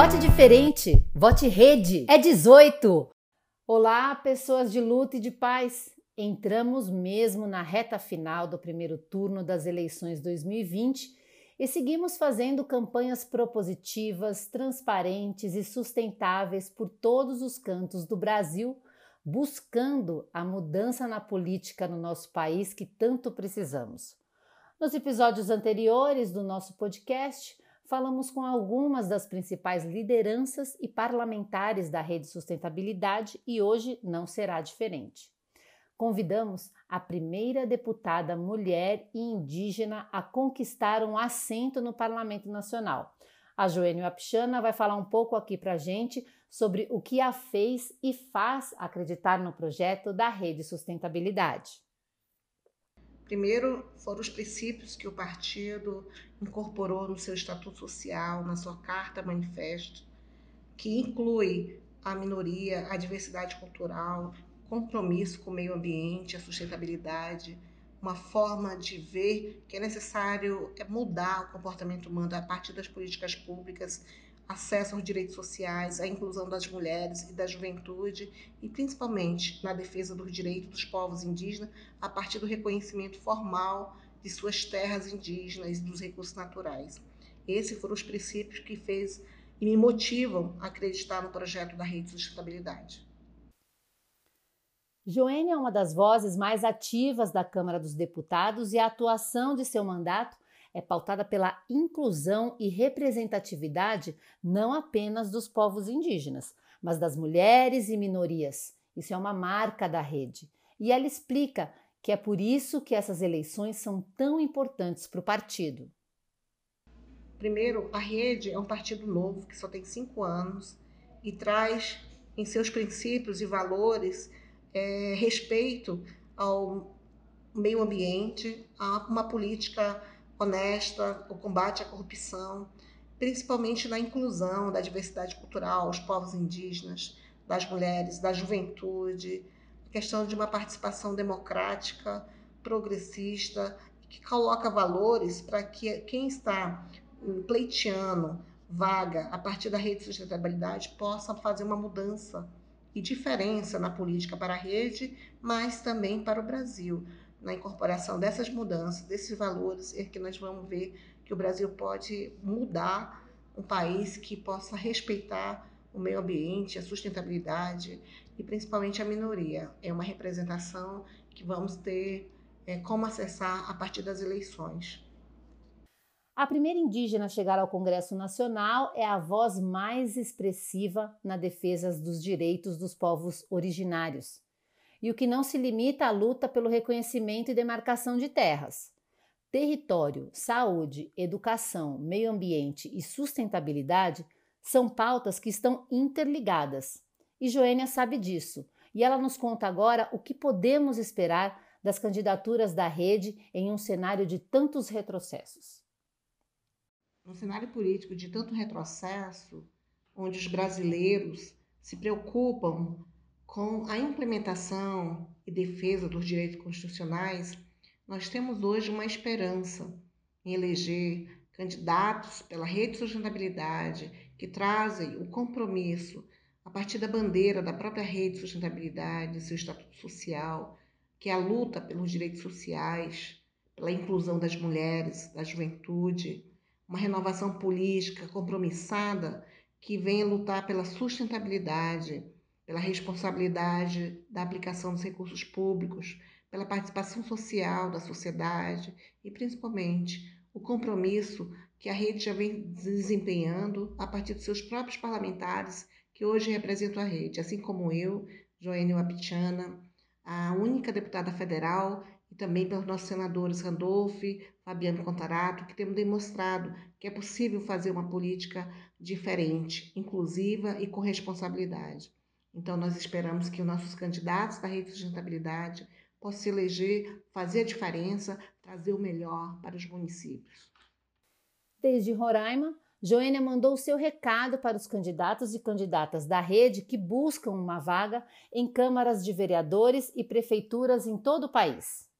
Vote diferente, vote rede. É 18. Olá, pessoas de luta e de paz. Entramos mesmo na reta final do primeiro turno das eleições 2020 e seguimos fazendo campanhas propositivas, transparentes e sustentáveis por todos os cantos do Brasil, buscando a mudança na política no nosso país que tanto precisamos. Nos episódios anteriores do nosso podcast, falamos com algumas das principais lideranças e parlamentares da Rede Sustentabilidade e hoje não será diferente. Convidamos a primeira deputada mulher e indígena a conquistar um assento no Parlamento Nacional. A Joênio Apchana vai falar um pouco aqui para a gente sobre o que a fez e faz acreditar no projeto da Rede Sustentabilidade. Primeiro, foram os princípios que o partido incorporou no seu estatuto social, na sua carta manifesto, que inclui a minoria, a diversidade cultural, compromisso com o meio ambiente, a sustentabilidade, uma forma de ver que é necessário mudar o comportamento humano a partir das políticas públicas acesso aos direitos sociais, a inclusão das mulheres e da juventude e principalmente na defesa dos direitos dos povos indígenas a partir do reconhecimento formal de suas terras indígenas e dos recursos naturais. Esses foram os princípios que fez e me motivam a acreditar no projeto da Rede de Sustentabilidade. Joênia é uma das vozes mais ativas da Câmara dos Deputados e a atuação de seu mandato é pautada pela inclusão e representatividade não apenas dos povos indígenas, mas das mulheres e minorias. Isso é uma marca da rede. E ela explica que é por isso que essas eleições são tão importantes para o partido. Primeiro, a rede é um partido novo que só tem cinco anos e traz em seus princípios e valores é, respeito ao meio ambiente, a uma política honesta, o combate à corrupção, principalmente na inclusão da diversidade cultural, os povos indígenas, das mulheres, da juventude, questão de uma participação democrática, progressista, que coloca valores para que quem está pleiteando vaga a partir da rede de sustentabilidade possa fazer uma mudança e diferença na política para a rede, mas também para o Brasil na incorporação dessas mudanças, desses valores, é que nós vamos ver que o Brasil pode mudar um país que possa respeitar o meio ambiente, a sustentabilidade e principalmente a minoria. É uma representação que vamos ter é, como acessar a partir das eleições. A primeira indígena a chegar ao Congresso Nacional é a voz mais expressiva na defesa dos direitos dos povos originários e o que não se limita à luta pelo reconhecimento e demarcação de terras. Território, saúde, educação, meio ambiente e sustentabilidade são pautas que estão interligadas. E Joênia sabe disso, e ela nos conta agora o que podemos esperar das candidaturas da rede em um cenário de tantos retrocessos. Um cenário político de tanto retrocesso, onde os brasileiros se preocupam com a implementação e defesa dos direitos constitucionais, nós temos hoje uma esperança em eleger candidatos pela rede de sustentabilidade que trazem o compromisso a partir da bandeira da própria rede de sustentabilidade, seu estatuto social, que é a luta pelos direitos sociais, pela inclusão das mulheres, da juventude, uma renovação política compromissada que venha lutar pela sustentabilidade pela responsabilidade da aplicação dos recursos públicos, pela participação social da sociedade e, principalmente, o compromisso que a rede já vem desempenhando a partir dos seus próprios parlamentares que hoje representam a rede, assim como eu, Joênia Wapichana, a única deputada federal, e também pelos nossos senadores Randolph, Fabiano Contarato, que temos demonstrado que é possível fazer uma política diferente, inclusiva e com responsabilidade. Então, nós esperamos que os nossos candidatos da rede de sustentabilidade possam se eleger, fazer a diferença, trazer o melhor para os municípios. Desde Roraima, Joênia mandou o seu recado para os candidatos e candidatas da rede que buscam uma vaga em câmaras de vereadores e prefeituras em todo o país.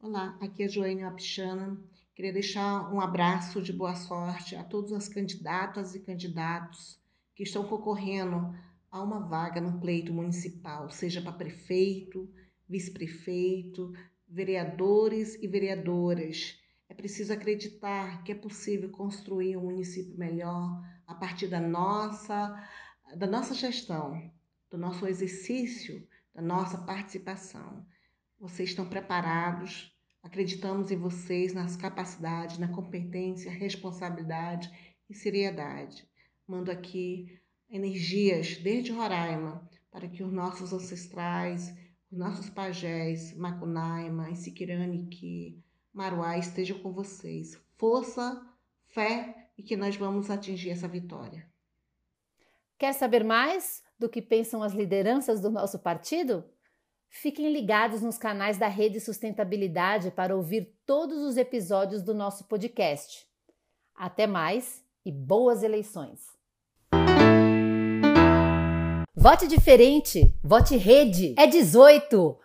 Olá, aqui é Joênia Apichana Queria deixar um abraço de boa sorte a todas as candidatas e candidatos que estão concorrendo a uma vaga no pleito municipal, seja para prefeito, vice-prefeito, vereadores e vereadoras. É preciso acreditar que é possível construir um município melhor a partir da nossa, da nossa gestão, do nosso exercício, da nossa participação. Vocês estão preparados? Acreditamos em vocês, nas capacidades, na competência, responsabilidade e seriedade. Mando aqui energias desde Roraima para que os nossos ancestrais, os nossos pajés, Macunaima, Isiquiraniqui, Maruá estejam com vocês. Força, fé e que nós vamos atingir essa vitória. Quer saber mais do que pensam as lideranças do nosso partido? Fiquem ligados nos canais da Rede Sustentabilidade para ouvir todos os episódios do nosso podcast. Até mais e boas eleições! Vote diferente, vote rede, é 18!